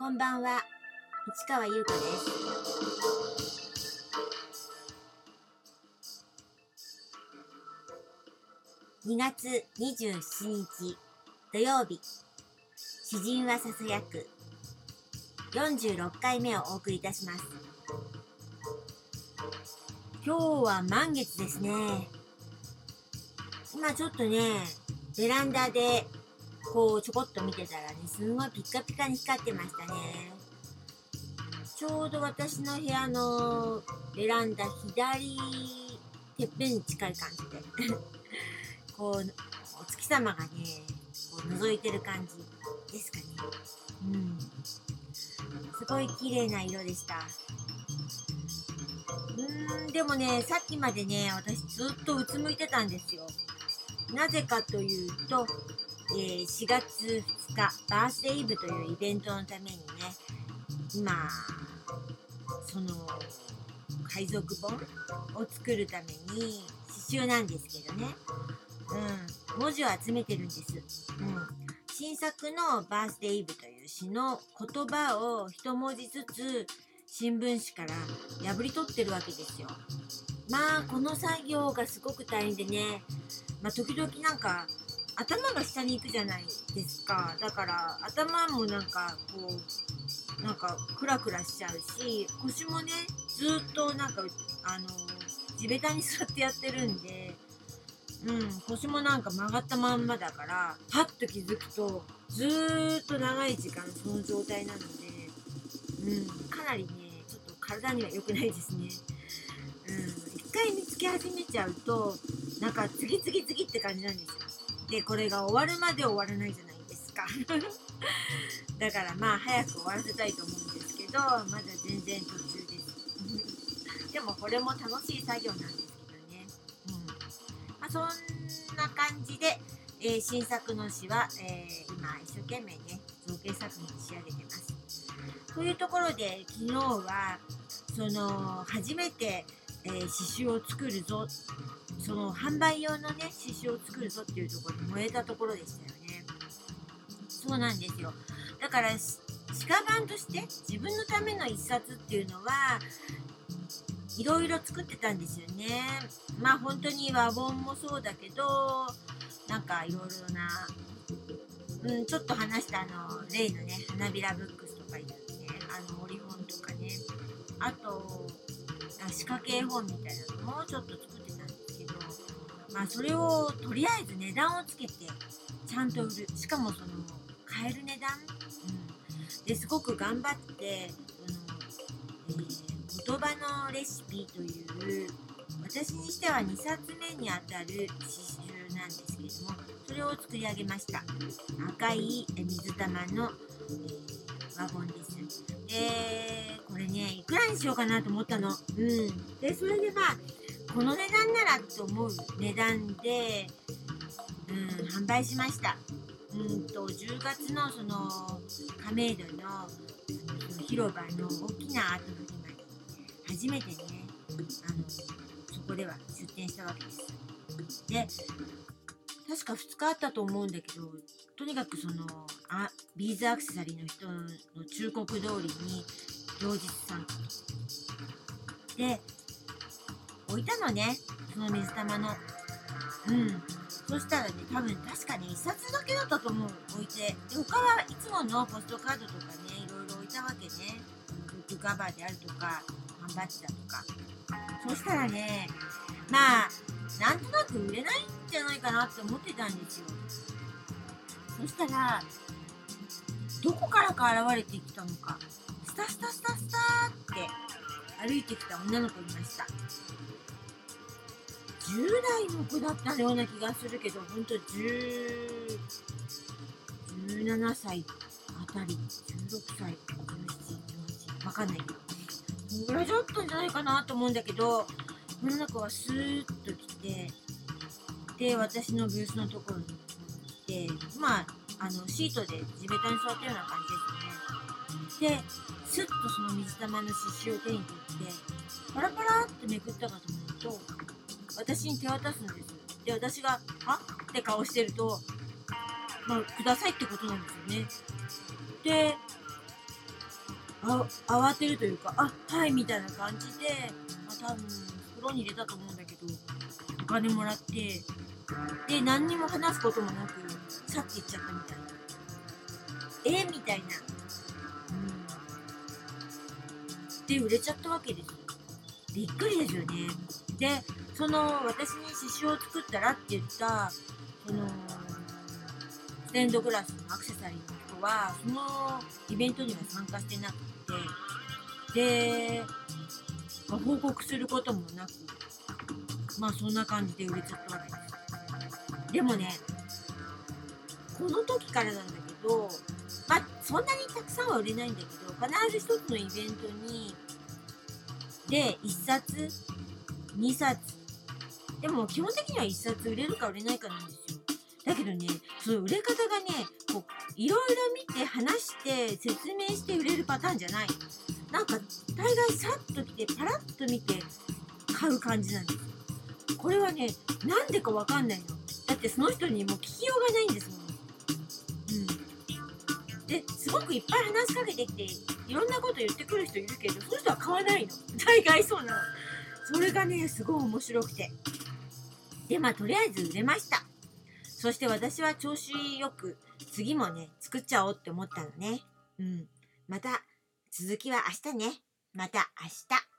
こんばんは、市川優子です。2月27日土曜日、詩人はささやく46回目をお送りいたします。今日は満月ですね。今ちょっとね、ベランダでこうちょこっと見てたらね、すんごいピッカピカに光ってましたね。ちょうど私の部屋のベランダ左てっぺんに近い感じで、こう、お月様がね、こう覗いてる感じですかね。うん。すごい綺麗な色でした。うーん、でもね、さっきまでね、私ずっとうつむいてたんですよ。なぜかというと、えー4月2日、バースデーイブというイベントのためにね、今、その、海賊本を作るために刺繍なんですけどね、うん、文字を集めてるんです。うん、新作のバースデーイブという詩の言葉を一文字ずつ新聞紙から破り取ってるわけですよ。まあ、この作業がすごく大変でね、まあ、時々なんか頭が下に行くじゃないですか。だから頭もなんかこうなんかクラクラしちゃうし腰もねずっとなんかあの地べたに座ってやってるんでうん腰もなんか曲がったまんまだからパッと気づくとずーっと長い時間その状態なのでうんかなりねちょっと体には良くないですね。うん一回見つけ始めちゃうとなんか次々次って感じなんですよ。でこれが終わるまで終わらないじゃないですか。だからまあ早く終わらせたいと思うんですけどまだ全然途中です。でもこれも楽しい作業なんですけどね。うん。まあそんな感じで、えー新作の詩は、えー今一生懸命ね造形作品に仕上げてます。というところで昨日はその初めて、えー刺繍を作るぞ。その販売用のね刺繍を作るぞっていうところに燃えたところでしたよね。そうなんですよ。だから鹿版として自分のための一冊っていうのはいろいろ作ってたんですよね。まあ本当に和本もそうだけどなんかいろいろなうん、ちょっと話したあの例のね花びらブックスとかいうねあの折本とかね。あとあ仕掛け絵本みたいなのもちょっと作ってたんですけどまあそれをとりあえず値段をつけてちゃんと売る。しかもその買える値段、うん、ですごく頑張ってその、えー言葉のレシピという私にしては2冊目にあたる刺繍なんですけどもそれを作り上げました。赤い水玉の、えー、ワゴンです。でこれねいくらにしようかなと思ったの。うん。でそれでまあこの値段ならと思う値段で、うん、販売しました。うんと10月のその亀戸の広場の大きなアートフリマに初めてねあのそこでは出店したわけです。で確か2日あったと思うんだけどとにかくそのあビーズアクセサリーの人の忠告通りに両日参加で置いたのねその水玉の。うん。そしたらね多分確かに1冊だけだったと思う。置いて。で他はいつものポストカードとかねいろいろ置いたわけね。ブックカバーであるとか缶バッジだとか。そしたらねまあなんとなく売れないんじゃないかなって思ってたんですよ。そしたらどこからか現れてきたのか。スタスタスタスタって歩いてきた女の子いました。10代の子だったような気がするけどほんと17歳あたり16歳1718わかんない。けどぐらいだったんじゃないかなと思うんだけど女の子はスーッと来てで私のブースのところに来てまああのシートで地べたに座ったような感じですよねでスッとその水玉の刺繍を手に取ってパラパラってめくったかと思うと私に手渡すんですで私が「はって顔してるとまあくださいってことなんですよね。であ慌てるというかあはいみたいな感じで、まあ、多分袋に入れたと思うんだけどお金もらってで何にも話すこともなくさって行っちゃったみたいな。えみたいなうん。で売れちゃったわけですよ。びっくりですよね。でその私に刺繍を作ったらって言ったそのステンドグラスのアクセサリーの人はそのイベントには参加してなくて。で、まあ、報告することもなくまあそんな感じで売れちゃったわけです。でもねこの時からなんだけどまあそんなにたくさんは売れないんだけど必ず一つのイベントにで1冊2冊。でも基本的には1冊売れるか売れないかなんですよ。だけどねその売れ方がねこういろいろ見て話して説明して売れるパターンじゃない。なんか大概さっと来てパラッと見て買う感じなんです。よこれはねなんでかわかんないの。だってその人にもう聞きようがないんですもんですごくいっぱい話しかけてきていろんなこと言ってくる人いるけどその人は買わないの。大概そうなの。それがねすごい面白くて。でまあとりあえず売れました。そして私は調子よく次もね作っちゃおうって思ったのね。うん。また続きは明日ね。また明日。